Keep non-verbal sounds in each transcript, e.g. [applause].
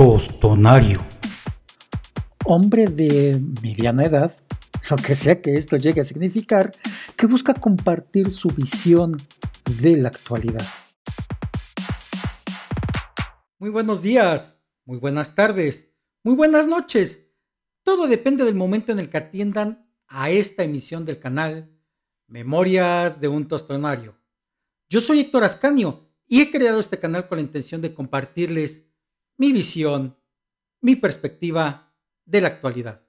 Tostonario. Hombre de mediana edad, lo que sea que esto llegue a significar, que busca compartir su visión de la actualidad. Muy buenos días, muy buenas tardes, muy buenas noches. Todo depende del momento en el que atiendan a esta emisión del canal Memorias de un Tostonario. Yo soy Héctor Ascanio y he creado este canal con la intención de compartirles mi visión, mi perspectiva de la actualidad.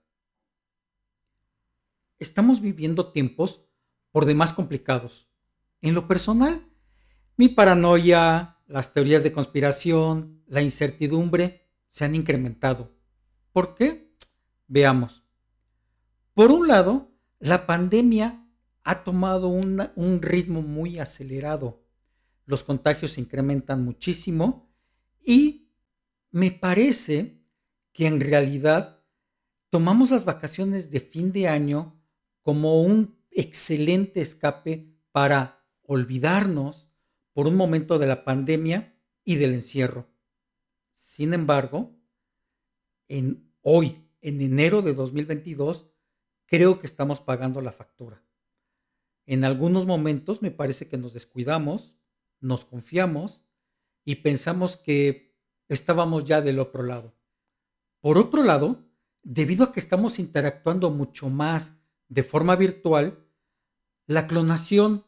Estamos viviendo tiempos por demás complicados. En lo personal, mi paranoia, las teorías de conspiración, la incertidumbre se han incrementado. ¿Por qué? Veamos. Por un lado, la pandemia ha tomado un ritmo muy acelerado. Los contagios se incrementan muchísimo y me parece que en realidad tomamos las vacaciones de fin de año como un excelente escape para olvidarnos por un momento de la pandemia y del encierro. Sin embargo, en hoy, en enero de 2022, creo que estamos pagando la factura. En algunos momentos me parece que nos descuidamos, nos confiamos y pensamos que estábamos ya del otro lado. Por otro lado, debido a que estamos interactuando mucho más de forma virtual, la clonación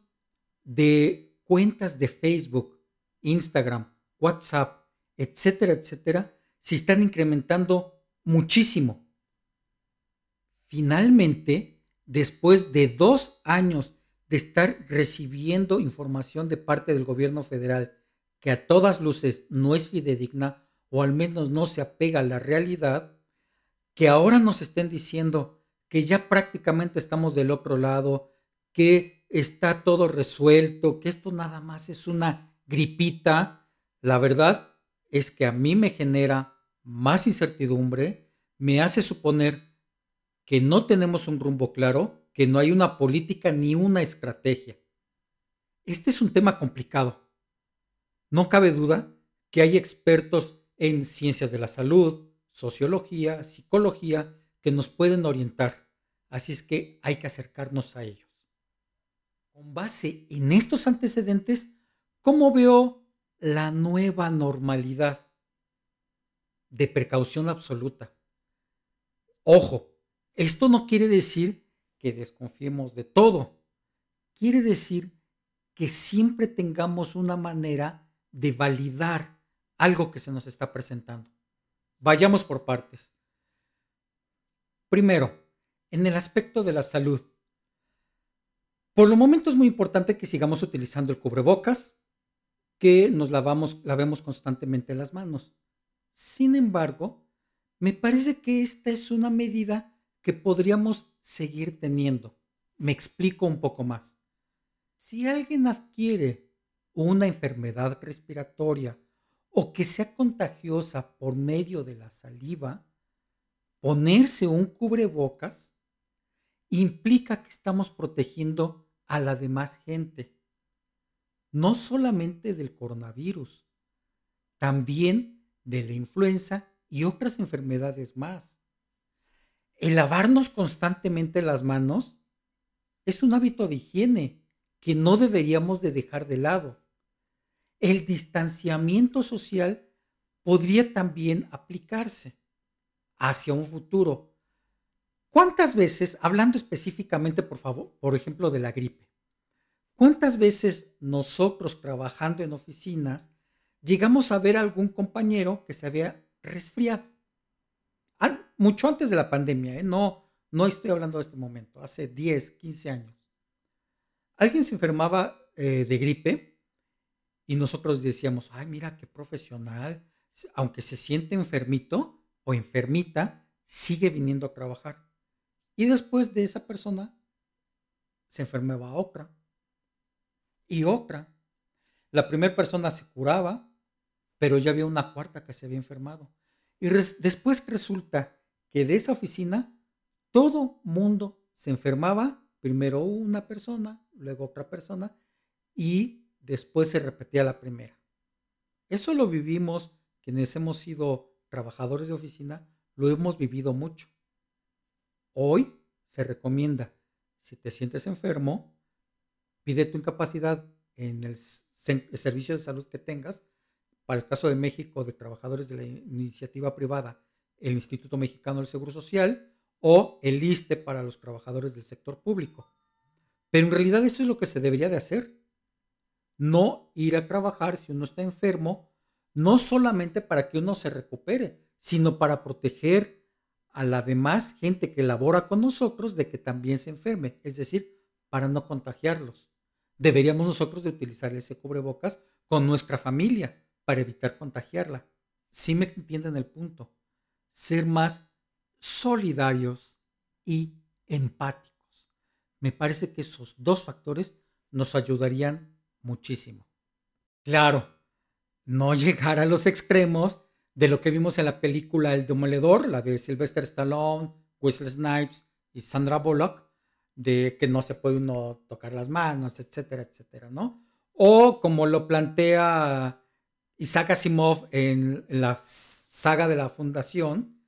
de cuentas de Facebook, Instagram, WhatsApp, etcétera, etcétera, se están incrementando muchísimo. Finalmente, después de dos años de estar recibiendo información de parte del gobierno federal que a todas luces no es fidedigna o al menos no se apega a la realidad, que ahora nos estén diciendo que ya prácticamente estamos del otro lado, que está todo resuelto, que esto nada más es una gripita, la verdad es que a mí me genera más incertidumbre, me hace suponer que no tenemos un rumbo claro, que no hay una política ni una estrategia. Este es un tema complicado no cabe duda que hay expertos en ciencias de la salud, sociología, psicología, que nos pueden orientar. Así es que hay que acercarnos a ellos. Con base en estos antecedentes, ¿cómo veo la nueva normalidad? De precaución absoluta. Ojo, esto no quiere decir que desconfiemos de todo. Quiere decir que siempre tengamos una manera de validar algo que se nos está presentando. Vayamos por partes. Primero, en el aspecto de la salud. Por el momento es muy importante que sigamos utilizando el cubrebocas, que nos lavamos, lavemos constantemente las manos. Sin embargo, me parece que esta es una medida que podríamos seguir teniendo. Me explico un poco más. Si alguien adquiere una enfermedad respiratoria o que sea contagiosa por medio de la saliva, ponerse un cubrebocas implica que estamos protegiendo a la demás gente, no solamente del coronavirus, también de la influenza y otras enfermedades más. El lavarnos constantemente las manos es un hábito de higiene que no deberíamos de dejar de lado el distanciamiento social podría también aplicarse hacia un futuro. ¿Cuántas veces, hablando específicamente, por favor, por ejemplo, de la gripe, cuántas veces nosotros trabajando en oficinas llegamos a ver a algún compañero que se había resfriado? mucho antes de la pandemia, ¿eh? no, no estoy hablando de este momento, hace 10, 15 años. Alguien se enfermaba eh, de gripe y nosotros decíamos, ay, mira qué profesional, aunque se siente enfermito o enfermita, sigue viniendo a trabajar. Y después de esa persona se enfermaba otra y otra. La primera persona se curaba, pero ya había una cuarta que se había enfermado. Y después resulta que de esa oficina todo mundo se enfermaba, primero una persona, luego otra persona, y después se repetía la primera. Eso lo vivimos quienes hemos sido trabajadores de oficina lo hemos vivido mucho. Hoy se recomienda, si te sientes enfermo, pide tu incapacidad en el servicio de salud que tengas. Para el caso de México, de trabajadores de la iniciativa privada, el Instituto Mexicano del Seguro Social o el ISTE para los trabajadores del sector público. Pero en realidad eso es lo que se debería de hacer. No ir a trabajar si uno está enfermo, no solamente para que uno se recupere, sino para proteger a la demás gente que labora con nosotros de que también se enferme, es decir, para no contagiarlos. Deberíamos nosotros de utilizar ese cubrebocas con nuestra familia para evitar contagiarla. Si me entienden el punto ser más solidarios y empáticos. Me parece que esos dos factores nos ayudarían muchísimo. Claro, no [laughs] llegar a los extremos de lo que vimos en la película El Demoledor, la de Sylvester Stallone, Wesley Snipes y Sandra Bullock, de que no se puede uno tocar las manos, etcétera, etcétera, ¿no? O como lo plantea Isaac Asimov en la saga de la fundación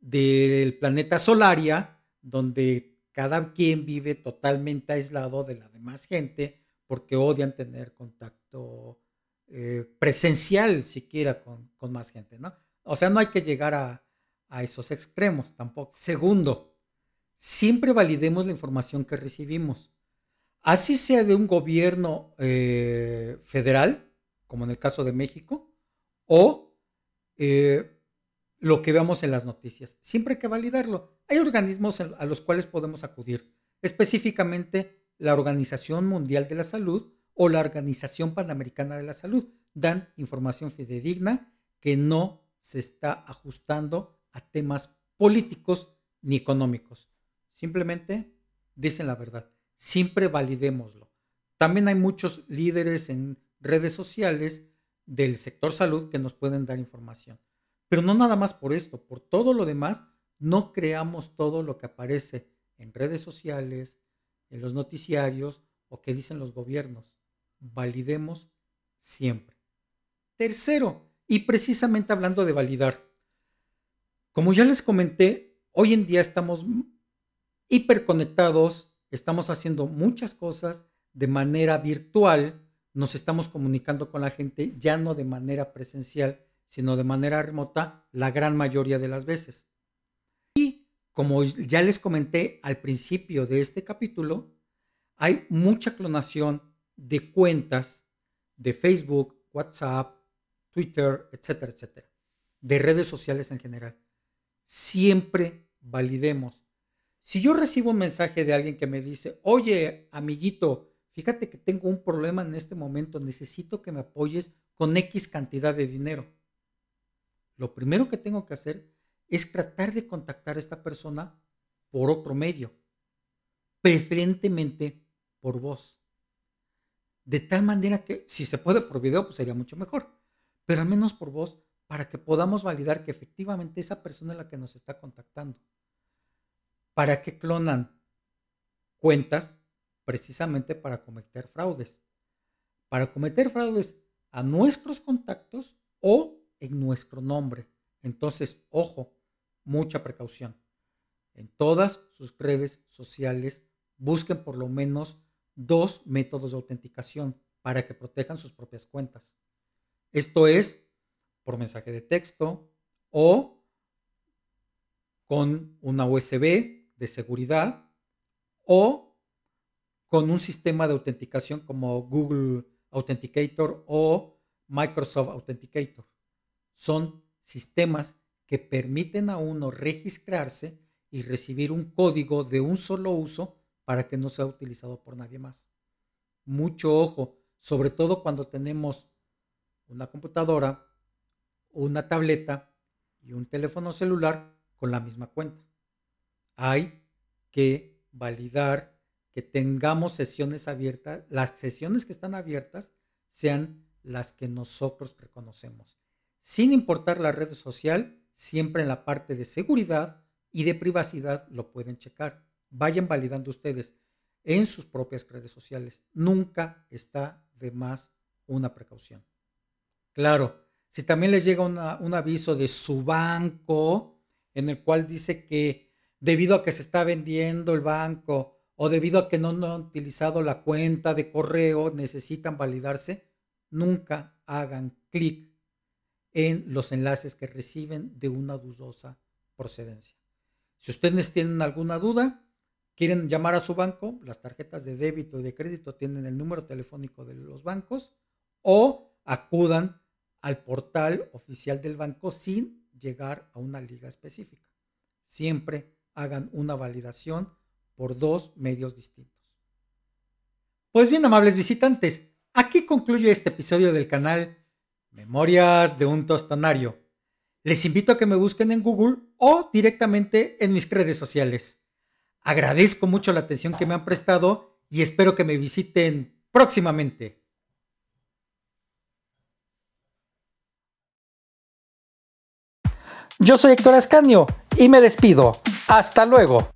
del planeta Solaria, donde cada quien vive totalmente aislado de la demás gente porque odian tener contacto eh, presencial siquiera con, más gente, ¿no? O sea, no hay que llegar a, a esos extremos tampoco. Segundo, siempre validemos la información que recibimos. Así sea de un gobierno eh, federal, como en el caso de México, o eh, lo que veamos en las noticias. Siempre hay que validarlo. Hay organismos a los cuales podemos acudir, específicamente la Organización Mundial de la Salud o la Organización Panamericana de la Salud. Dan información fidedigna que no se está ajustando a temas políticos ni económicos. Simplemente dicen la verdad. Siempre validémoslo. También hay muchos líderes en redes sociales del sector salud que nos pueden dar información. Pero no nada más por esto, por todo lo demás, no creamos todo lo que aparece en redes sociales, en los noticiarios o que dicen los gobiernos. Validemos siempre. Tercero, y precisamente hablando de validar, como ya les comenté, hoy en día estamos hiperconectados, estamos haciendo muchas cosas de manera virtual, nos estamos comunicando con la gente ya no de manera presencial, sino de manera remota la gran mayoría de las veces. Como ya les comenté al principio de este capítulo, hay mucha clonación de cuentas de Facebook, WhatsApp, Twitter, etcétera, etcétera, de redes sociales en general. Siempre validemos. Si yo recibo un mensaje de alguien que me dice, oye, amiguito, fíjate que tengo un problema en este momento, necesito que me apoyes con X cantidad de dinero. Lo primero que tengo que hacer es tratar de contactar a esta persona por otro medio, preferentemente por voz. De tal manera que si se puede por video, pues sería mucho mejor, pero al menos por voz para que podamos validar que efectivamente esa persona es la que nos está contactando. ¿Para qué clonan cuentas? precisamente para cometer fraudes. Para cometer fraudes a nuestros contactos o en nuestro nombre. Entonces, ojo, mucha precaución. En todas sus redes sociales busquen por lo menos dos métodos de autenticación para que protejan sus propias cuentas. Esto es por mensaje de texto o con una USB de seguridad o con un sistema de autenticación como Google Authenticator o Microsoft Authenticator. Son sistemas que permiten a uno registrarse y recibir un código de un solo uso para que no sea utilizado por nadie más. Mucho ojo, sobre todo cuando tenemos una computadora, una tableta y un teléfono celular con la misma cuenta. Hay que validar que tengamos sesiones abiertas, las sesiones que están abiertas sean las que nosotros reconocemos. Sin importar la red social, siempre en la parte de seguridad y de privacidad lo pueden checar. Vayan validando ustedes en sus propias redes sociales. Nunca está de más una precaución. Claro, Si también les llega un aviso de su banco en el cual dice que debido a que se está vendiendo el banco o debido a que no, no han utilizado la cuenta de correo, necesitan validarse, nunca hagan clic en los enlaces que reciben de una dudosa procedencia. Si ustedes tienen alguna duda, quieren llamar a su banco, las tarjetas de débito y de crédito tienen el número telefónico de los bancos o acudan al portal oficial del banco sin llegar a una liga específica. Siempre hagan una validación por dos medios distintos. Pues bien, amables visitantes, aquí concluye este episodio del canal Memorias de un Tostonario. Les invito a que me busquen en Google o directamente en mis redes sociales. Agradezco mucho la atención que me han prestado y espero que me visiten próximamente. Yo soy Héctor Ascanio y me despido. Hasta luego.